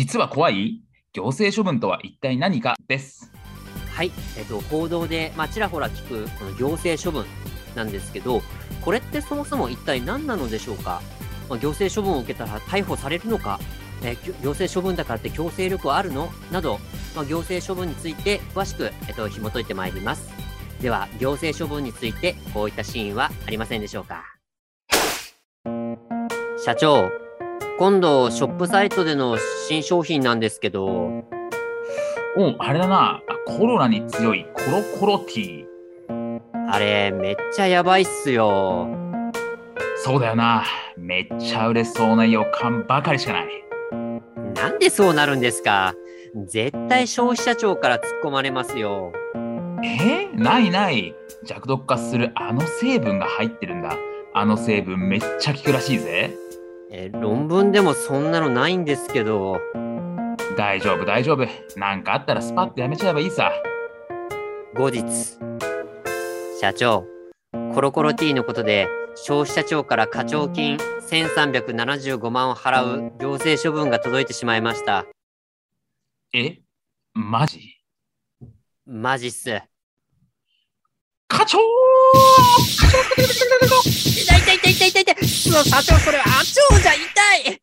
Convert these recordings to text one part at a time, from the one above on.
実は怖い？行政処分とは一体何か？です。はい、えっと、報道で、まあ、ちらほら聞くこの行政処分なんですけどこれってそもそも一体何なのでしょうか、まあ、行政処分を受けたら逮捕されるのか？え行政処分だからって強制力はあるの？など、まあ、行政処分について詳しく、えっと、紐解いてまいります。では行政処分についてこういったシーンはありませんでしょうか？社長今度ショップサイトでの新商品なんですけど。おあれだな。コロナに強い。コロコロティー。あれめっちゃやばいっすよ。そうだよな。めっちゃ売れそうな予感ばかりしかない。なんでそうなるんですか？絶対消費者庁から突っ込まれますよ。え？ー、ないない。弱毒化するあの成分が入ってるんだ。あの成分めっちゃ効くらしいぜえ論文でもそんなのないんですけど。大丈夫大丈夫。なんかあったらスパッとやめちゃえばいいさ。後日社長コロコロ T のことで消費者庁から課徴金1375万を払う行政処分が届いてしまいました。え？マジ？マジっす。課長い痛い痛い痛い社長それあ長じゃ痛い。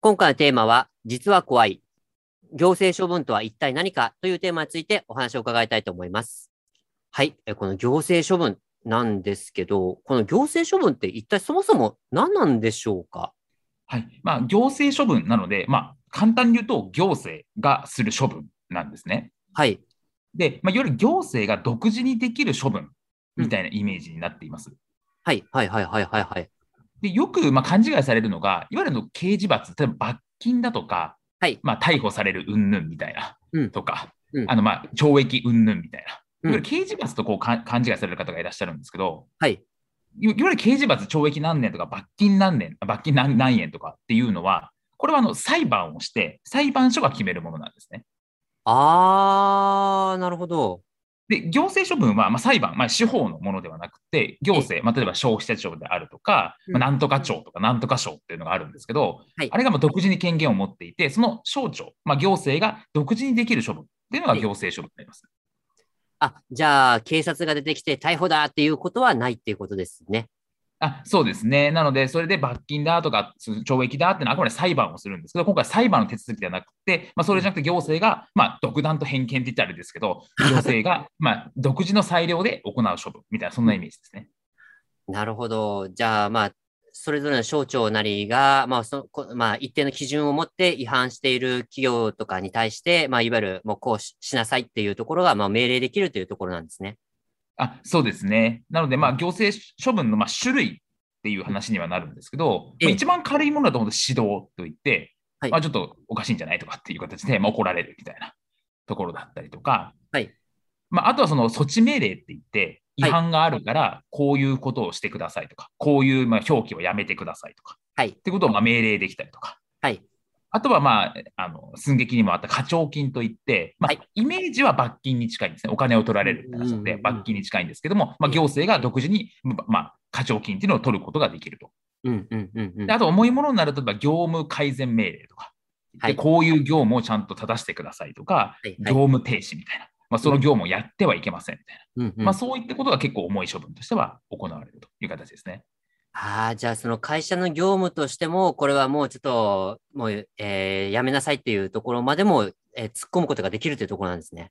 今回のテーマは実は怖い。行政処分とは一体何かというテーマについてお話を伺いたいと思います。はい。この行政処分なんですけどこの行政処分って一体そもそも何なんでしょうか？はい。まあ行政処分なのでまあ簡単に言うと行政がする処分なんですね。はい。で、まあ、いわゆる行政が独自にできる処分みたいなイメージになっています。うん、はい、はい、はい、はい、はい、はい。で、よくまあ勘違いされるのが、いわゆるの刑事罰、例えば罰金だとか、はい、まあ逮捕される云々みたいな、うん、とか、うん、あのまあ懲役云々みたいな、いわゆる刑事罰とこう勘違いされる方がいらっしゃるんですけど、はい、いわゆる刑事罰懲役何年とか罰金何年、罰金何何円とかっていうのは、これはあの裁判をして、裁判所が決めるものなんですね。あー、なるほど。で、行政処分は、まあ、裁判、まあ、司法のものではなくて、行政、まあ、例えば消費者庁であるとか、まあ、なんとか庁とかなんとか省っていうのがあるんですけど、はい、あれがまあ独自に権限を持っていて、その省庁、まあ、行政が独自にできる処分っていうのが行政処分になります。あ、じゃあ、警察が出てきて逮捕だっていうことはないっていうことですね。あそうですね。なので、それで罰金だとか懲役だってのはあくまで裁判をするんですけど、今回裁判の手続きではなくて、まあ、それじゃなくて行政が、まあ、独断と偏見って言ったらあれですけど、行政がま独自の裁量で行う処分みたいな、そんなイメージですね。なるほど。じゃあ、まあ、それぞれの省庁なりが、まあそまあ、一定の基準を持って違反している企業とかに対して、まあ、いわゆるもうこうしなさいっていうところが、まあ、命令できるというところなんですね。あそうですね。なので、まあ、行政処分のまあ種類っていう話にはなるんですけど、まあ、一番軽いものだと思うと指導といって、はい、まあ、ちょっとおかしいんじゃないとかっていう形で、まあ、怒られるみたいなところだったりとか、はい。まあ、あとはその措置命令って言って、違反があるから、こういうことをしてくださいとか、こういうまあ表記をやめてくださいとか、はい、ってことをまあ命令できたりとか、はい、あとは、まあ、あの寸劇にもあった課徴金といって、まあ、イメージは罰金に近いんですね。お金を取られるって話なので、罰金に近いんですけども、まあ、行政が独自に、まあ、課徴金っていうのを取ることができると。うんうんうん。うん、あと、重いものになると、業務改善命令とか、はい、こういう業務をちゃんと正してくださいとか、はいはい、業務停止みたいな、まあ、その業務をやってはいけませんみたいな、うんうん、まあ、そういったことが結構重い処分としては行われるという形ですね。ああ、じゃあその会社の業務としても、これはもうちょっと、もう、えー、やめなさいっていうところまでも、えー、突っ込むことができるというところなんですね。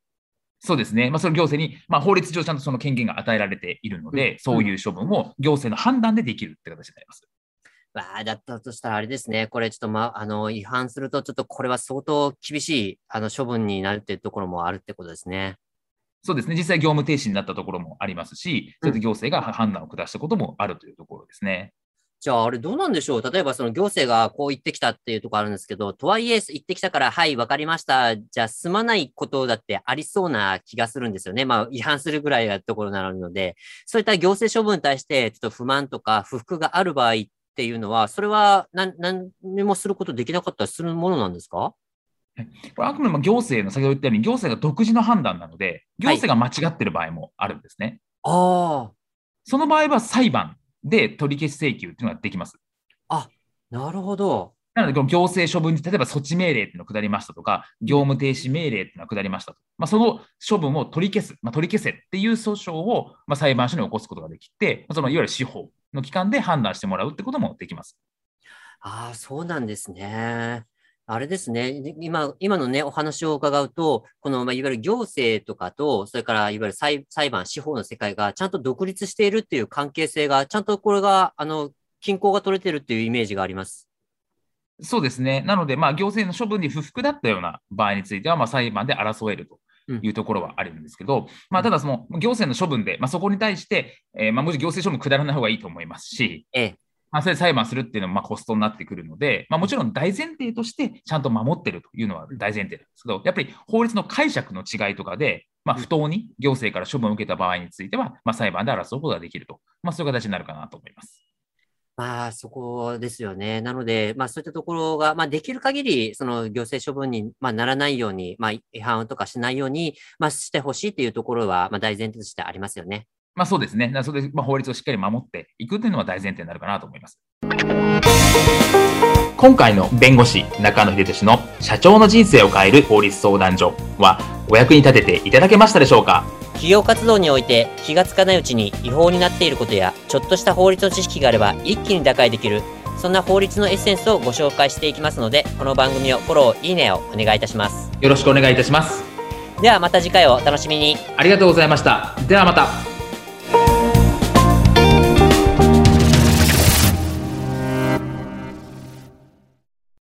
そうですね。まあ、その行政に、まあ、法律上ちゃんとその権限が与えられているので、うん、そういう処分を行政の判断でできるって形になります。わあ、だったとしたらあれですね。これちょっとま、あの、違反すると、ちょっとこれは相当厳しい、あの、処分になるっていうところもあるってことですね。そうですね。実際業務停止になったところもありますし、それで行政が判断を下したこともあるというところですね。じゃあ、あれどうなんでしょう？例えばその行政がこう言ってきたっていうところあるんですけど、とはいえ言ってきたから、はい、わかりました。じゃあ、済まないことだってありそうな気がするんですよね。まあ、違反するぐらいなところなので、そういった行政処分に対して、ちょっと不満とか不服がある場合っていうのは、それは何何もすることできなかったりするものなんですか？これあくまでも行政の先ほど言ったように、行政が独自の判断なので、行政が間違ってる場合もあるんですね。はい、ああ。その場合は裁判で取り消し請求っていうのができます。あ、なるほど。なので、この行政処分に、例えば措置命令っていうのが下りましたとか、業務停止命令っていうのが下りましたと。まあ、その処分を取り消す、まあ、取り消せっていう訴訟を、まあ、裁判所に起こすことができて、そのいわゆる司法の機関で判断してもらうってこともできます。ああ、そうなんですね。あれですね、今今のね、お話を伺うと、この、まあ、いわゆる行政とかと、それからいわゆる裁裁判、司法の世界がちゃんと独立しているっていう関係性が、ちゃんとこれが、あの、均衡が取れてるっていうイメージがあります。そうですね。なので、まあ、行政の処分に不服だったような場合については、まあ、裁判で争えると。いうところはあるんですけど、うん、まあ、ただ、その行政の処分で、まあ、そこに対して、えー、まあ、もし行政処分下らない方がいいと思いますし、ええ、まあ、それ裁判するっていうのはまあコストになってくるので、まあ、もちろん大前提としてちゃんと守ってるというのは大前提なんですけど、やっぱり法律の解釈の違いとかで、まあ、不当に行政から処分を受けた場合については、まあ、裁判で争うことができると、まあ、そういう形になるかなと思います。まあ、そこですよね。なので、まあ、そういったところが、まあ、できる限り、その行政処分に、まあ、ならないように、まあ、違反とかしないように、まあ、してほしいというところは、まあ、大前提としてありますよね。まあ、そうですね。それで、まあ、法律をしっかり守っていくというのは大前提になるかなと思います。今回の弁護士中野秀俊の社長の人生を変える法律相談所はお役に立てていただけましたでしょうか？企業活動において気がつかないうちに違法になっていることやちょっとした法律の知識があれば一気に打開できるそんな法律のエッセンスをご紹介していきますのでこの番組をフォローいいねをお願いいたします。よろしくお願いいたします。ではまた次回をお楽しみに。ありがとうございました。ではまた